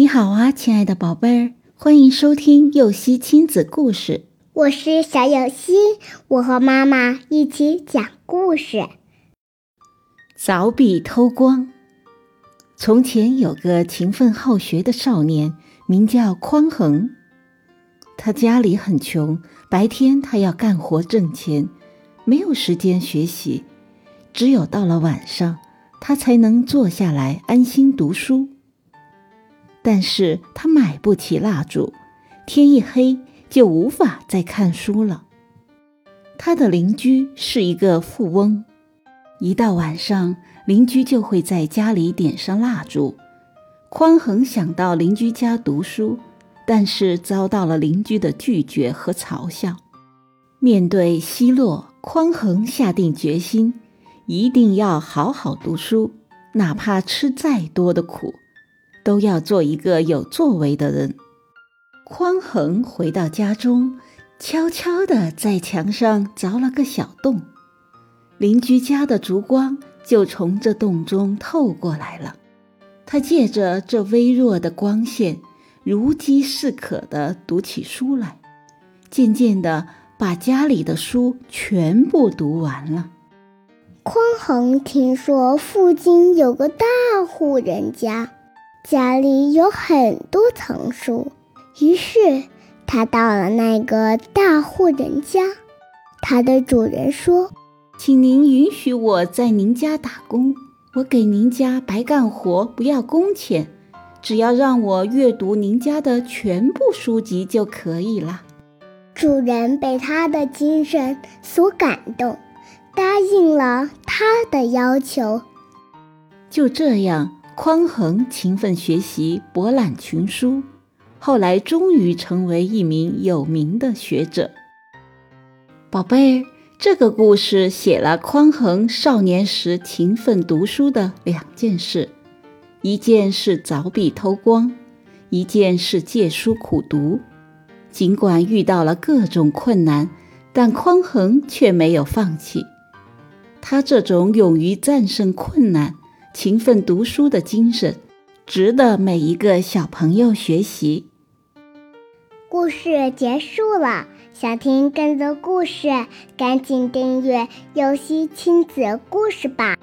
你好啊，亲爱的宝贝儿，欢迎收听幼熙亲子故事。我是小幼熙，我和妈妈一起讲故事。凿壁偷光。从前有个勤奋好学的少年，名叫匡衡。他家里很穷，白天他要干活挣钱，没有时间学习，只有到了晚上，他才能坐下来安心读书。但是他买不起蜡烛，天一黑就无法再看书了。他的邻居是一个富翁，一到晚上，邻居就会在家里点上蜡烛。匡衡想到邻居家读书，但是遭到了邻居的拒绝和嘲笑。面对奚落，匡衡下定决心，一定要好好读书，哪怕吃再多的苦。都要做一个有作为的人。匡衡回到家中，悄悄地在墙上凿了个小洞，邻居家的烛光就从这洞中透过来了。他借着这微弱的光线，如饥似渴地读起书来，渐渐地把家里的书全部读完了。匡衡听说附近有个大户人家。家里有很多藏书，于是他到了那个大户人家。他的主人说：“请您允许我在您家打工，我给您家白干活，不要工钱，只要让我阅读您家的全部书籍就可以了。”主人被他的精神所感动，答应了他的要求。就这样。匡衡勤奋学习，博览群书，后来终于成为一名有名的学者。宝贝，这个故事写了匡衡少年时勤奋读书的两件事：一件是凿壁偷光，一件是借书苦读。尽管遇到了各种困难，但匡衡却没有放弃。他这种勇于战胜困难。勤奋读书的精神，值得每一个小朋友学习。故事结束了，想听更多故事，赶紧订阅“游戏亲子故事”吧。